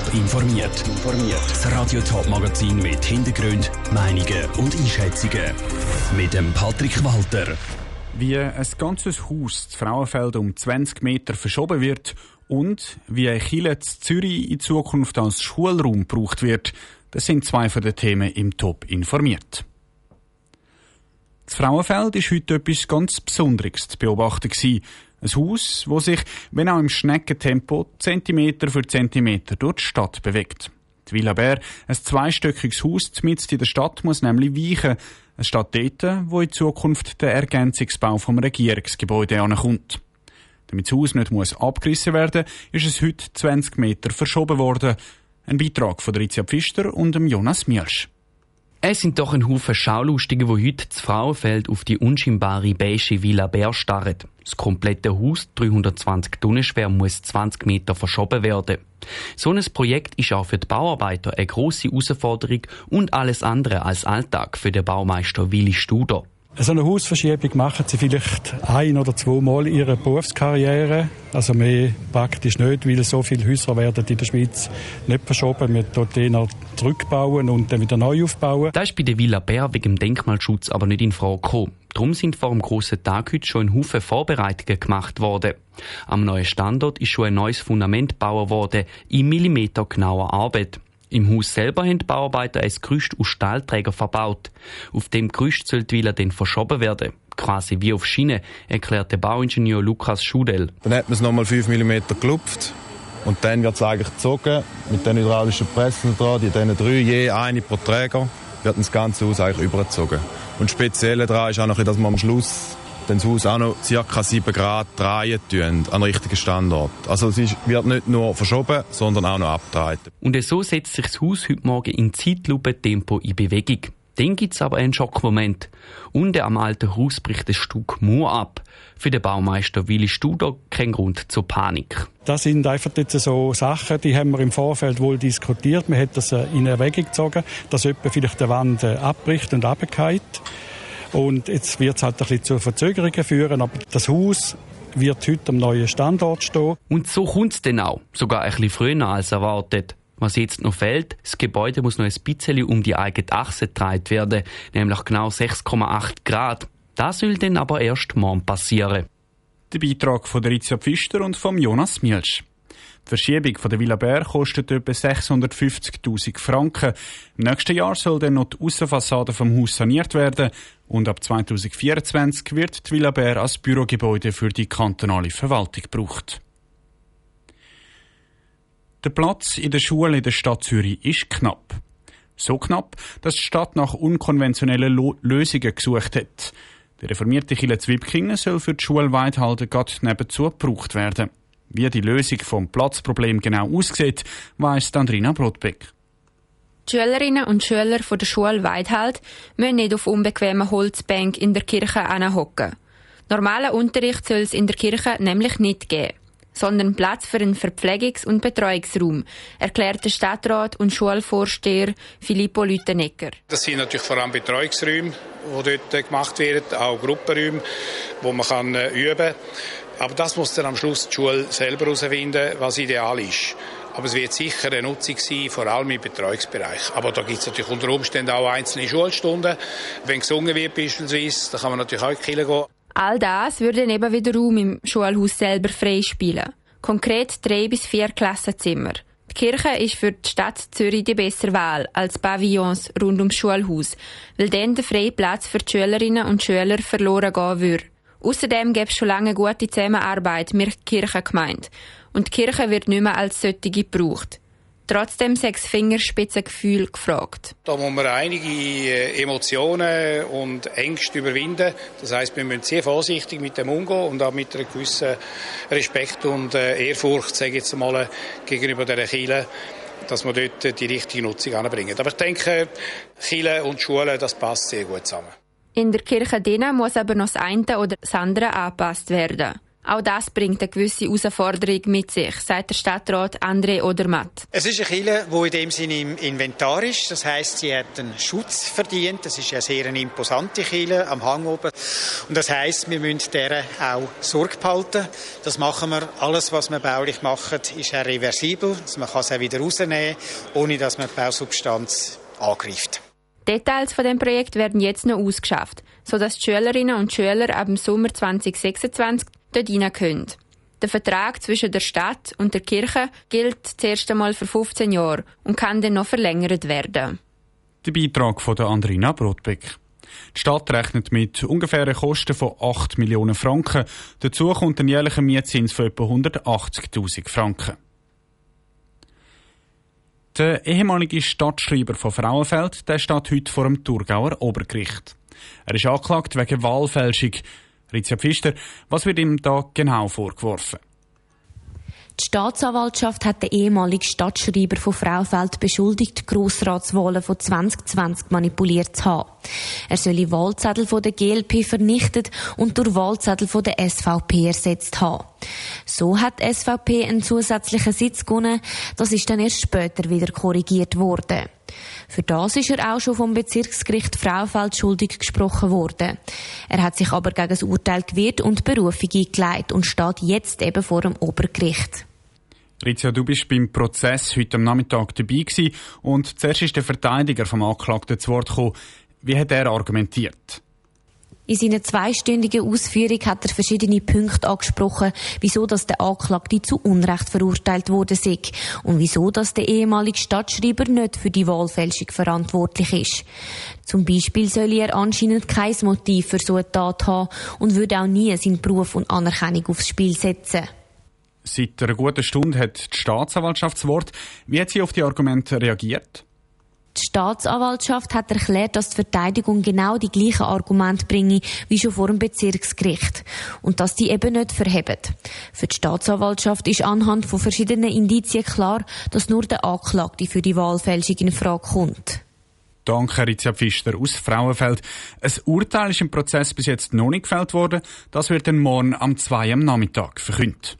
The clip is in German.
Top informiert. Das Radio Top Magazin mit Hintergrund, Meinungen und Einschätzungen mit dem Patrick Walter. Wie ein ganzes Haus das Frauenfeld um 20 Meter verschoben wird und wie ein Chile Zürich in Zukunft als Schulraum gebraucht wird, das sind zwei von den Themen im Top informiert. Das Frauenfeld ist heute etwas ganz Besonderes zu beobachten. Ein Haus, das sich, wenn auch im Schneckentempo, Zentimeter für Zentimeter durch die Stadt bewegt. Die Villa Bär, ein zweistöckiges Haus mitten in der Stadt, muss nämlich weichen. Es steht dort, wo in Zukunft der Ergänzungsbau vom Regierungsgebäude ankommt. Damit das Haus nicht muss abgerissen werden ist es heute 20 Meter verschoben worden. Ein Beitrag von Ritzia Pfister und Jonas Mielsch. Es sind doch ein Haufen Schaulustige, die heute das Frauenfeld auf die unscheinbare beige Villa Bär starren. Das komplette Haus, 320 Tonnen schwer, muss 20 Meter verschoben werden. So ein Projekt ist auch für die Bauarbeiter eine grosse Herausforderung und alles andere als Alltag für den Baumeister Willi Studer. So eine Hausverschiebung machen sie vielleicht ein- oder zweimal in ihrer Berufskarriere. Also mehr praktisch nicht, weil so viele Häuser werden in der Schweiz nicht verschoben. Wir dort eher zurückbauen und dann wieder neu aufbauen. Das ist bei der Villa Bär wegen dem Denkmalschutz aber nicht in Frage gekommen. Darum sind vor dem grossen Tag heute schon ein Haufen Vorbereitungen gemacht worden. Am neuen Standort ist schon ein neues Fundament gebaut worden, in Millimeter genauer Arbeit. Im Haus selber haben die Bauarbeiter ein Gerüst aus Stahlträger verbaut. Auf dem Gerüst soll die Villa dann verschoben werden. Quasi wie auf Schiene, erklärt der Bauingenieur Lukas Schudel. Dann hat man es nochmal 5 mm gelupft und dann wird es eigentlich gezogen mit den hydraulischen Pressen dran, die diesen drei, je eine pro Träger, wird das ganze Haus eigentlich übergezogen. Und speziell daran ist auch noch, dass man am Schluss das Haus auch noch ca. 7 Grad drehen tun, an den richtigen Standort. Also es ist, wird nicht nur verschoben, sondern auch noch abgetragen. Und so setzt sich das Haus heute Morgen in Zeitlupe-Tempo in Bewegung. Dann gibt es aber einen Schockmoment. Unten am alten Haus bricht ein Stück Mauer ab. Für den Baumeister Willi Studer kein Grund zur Panik. Das sind einfach jetzt so Sachen, die haben wir im Vorfeld wohl diskutiert. Man hat das in Erwägung gezogen, dass jemand vielleicht die Wand abbricht und abgeht. Und jetzt wird es halt ein bisschen zu Verzögerungen führen, aber das Haus wird heute am neuen Standort stehen. Und so kommt es dann auch, sogar ein bisschen früher als erwartet. Was jetzt noch fehlt, das Gebäude muss noch ein bisschen um die eigene Achse gedreht werden, nämlich genau 6,8 Grad. Das soll dann aber erst morgen passieren. Der Beitrag von Ritzia Pfister und von Jonas Mielsch. Die Verschiebung von der Villa Bär kostet etwa 650.000 Franken. Im nächsten Jahr soll dann noch die Aussenfassade vom Haus saniert werden und ab 2024 wird die Villa Bär als Bürogebäude für die kantonale Verwaltung gebraucht. Der Platz in der Schule in der Stadt Zürich ist knapp. So knapp, dass die Stadt nach unkonventionellen Lo Lösungen gesucht hat. Der reformierte Kille Zwibkingen soll für die Schule Weidhalden gerade nebenzu gebraucht werden. Wie die Lösung vom Platzproblem genau aussieht, weiss Andrina Brotbeck. Die Schülerinnen und Schüler von der Schule Weidhalt müssen nicht auf unbequemen Holzbänken in der Kirche hocken. Normalen Unterricht soll es in der Kirche nämlich nicht geben sondern Platz für einen Verpflegungs- und Betreuungsraum, erklärt der Stadtrat und Schulvorsteher Filippo Lütenegger. Das sind natürlich vor allem Betreuungsräume, die dort gemacht werden, auch Gruppenräume, wo man kann äh, üben kann. Aber das muss dann am Schluss die Schule selber herausfinden, was ideal ist. Aber es wird sicher eine Nutzung sein, vor allem im Betreuungsbereich. Aber da gibt es natürlich unter Umständen auch einzelne Schulstunden. Wenn gesungen wird beispielsweise, da kann man natürlich auch in die Kirche gehen. All das würde eben wieder Raum im Schulhaus selber freispielen. Konkret drei bis vier Klassenzimmer. Die Kirche ist für die Stadt Zürich die bessere Wahl als Pavillons rund ums Schulhaus, weil dann der freie Platz für die Schülerinnen und Schüler verloren gehen würde. Außerdem gäbe es schon lange gute Zusammenarbeit mit der Kirchengemeinde und die Kirche wird nicht mehr als solche gebraucht. Trotzdem sechs Fingerspitzengefühl gefragt. Da muss man einige äh, Emotionen und Ängste überwinden. Das heißt, wir müssen sehr vorsichtig mit dem umgehen und auch mit einem gewissen Respekt und äh, Ehrfurcht, sage ich jetzt mal, gegenüber der Kirche dass wir dort die richtige Nutzung anbringen. Aber ich denke, Kirche und Schule, das passt sehr gut zusammen. In der Kirche muss aber noch das eine oder das andere angepasst werden. Auch das bringt eine gewisse Herausforderung mit sich, sagt der Stadtrat André Odermatt. Es ist eine Kille, die in dem Sinne im Inventar ist. Das heißt, sie hat einen Schutz verdient. Das ist eine sehr eine imposante Kille am Hang oben. Und das heißt, wir müssen deren auch Sorge behalten. Das machen wir. Alles, was wir baulich machen, ist auch reversibel. Also man kann es auch wieder rausnehmen, ohne dass man die Bausubstanz angreift. Details von dem Projekt werden jetzt noch ausgeschafft, sodass die Schülerinnen und Schüler ab dem Sommer 2026 dort können. Der Vertrag zwischen der Stadt und der Kirche gilt zuerst einmal für 15 Jahre und kann dann noch verlängert werden. Der Beitrag von der Andrina Brotbeck. Die Stadt rechnet mit ungefähren Kosten von 8 Millionen Franken. Dazu kommt ein jährlicher Mietzins von etwa 180.000 Franken. Der ehemalige Stadtschreiber von Frauenfeld der steht heute vor dem Thurgauer Obergericht. Er ist angeklagt wegen Wahlfälschung. Rizia Pfister, was wird ihm da genau vorgeworfen? Die Staatsanwaltschaft hat den ehemaligen Stadtschreiber von Fraufeld beschuldigt, Grossratswahlen von 2020 manipuliert zu haben. Er solle Wahlzettel von der GLP vernichtet und durch Wahlzettel von der SVP ersetzt haben. So hat die SVP einen zusätzlichen Sitz gewonnen. Das ist dann erst später wieder korrigiert worden. Für das ist er auch schon vom Bezirksgericht Fraufeld schuldig gesprochen worden. Er hat sich aber gegen das Urteil gewehrt und Berufung eingeleitet und steht jetzt eben vor dem Obergericht. Rizia, du bist beim Prozess heute am Nachmittag dabei gewesen und zuerst ist der Verteidiger vom Anklagten zu Wort gekommen. Wie hat er argumentiert? In seiner zweistündigen Ausführung hat er verschiedene Punkte angesprochen, wieso dass der Anklagte zu Unrecht verurteilt wurde und wieso dass der ehemalige Stadtschreiber nicht für die Wahlfälschung verantwortlich ist. Zum Beispiel soll er anscheinend kein Motiv für so eine Tat haben und würde auch nie seinen Beruf und Anerkennung aufs Spiel setzen. Seit einer guten Stunde hat die Staatsanwaltschaft das Wort. Wie hat sie auf die Argumente reagiert? Die Staatsanwaltschaft hat erklärt, dass die Verteidigung genau die gleichen Argumente bringe wie schon vor dem Bezirksgericht und dass die eben nicht verheben. Für die Staatsanwaltschaft ist anhand von verschiedenen Indizien klar, dass nur der Anklagte für die Wahlfälschung in Frage kommt. Danke, Rizia Pfister aus Frauenfeld. Ein Urteil ist im Prozess bis jetzt noch nicht gefällt worden. Das wird dann morgen am 2 am Nachmittag verkündet.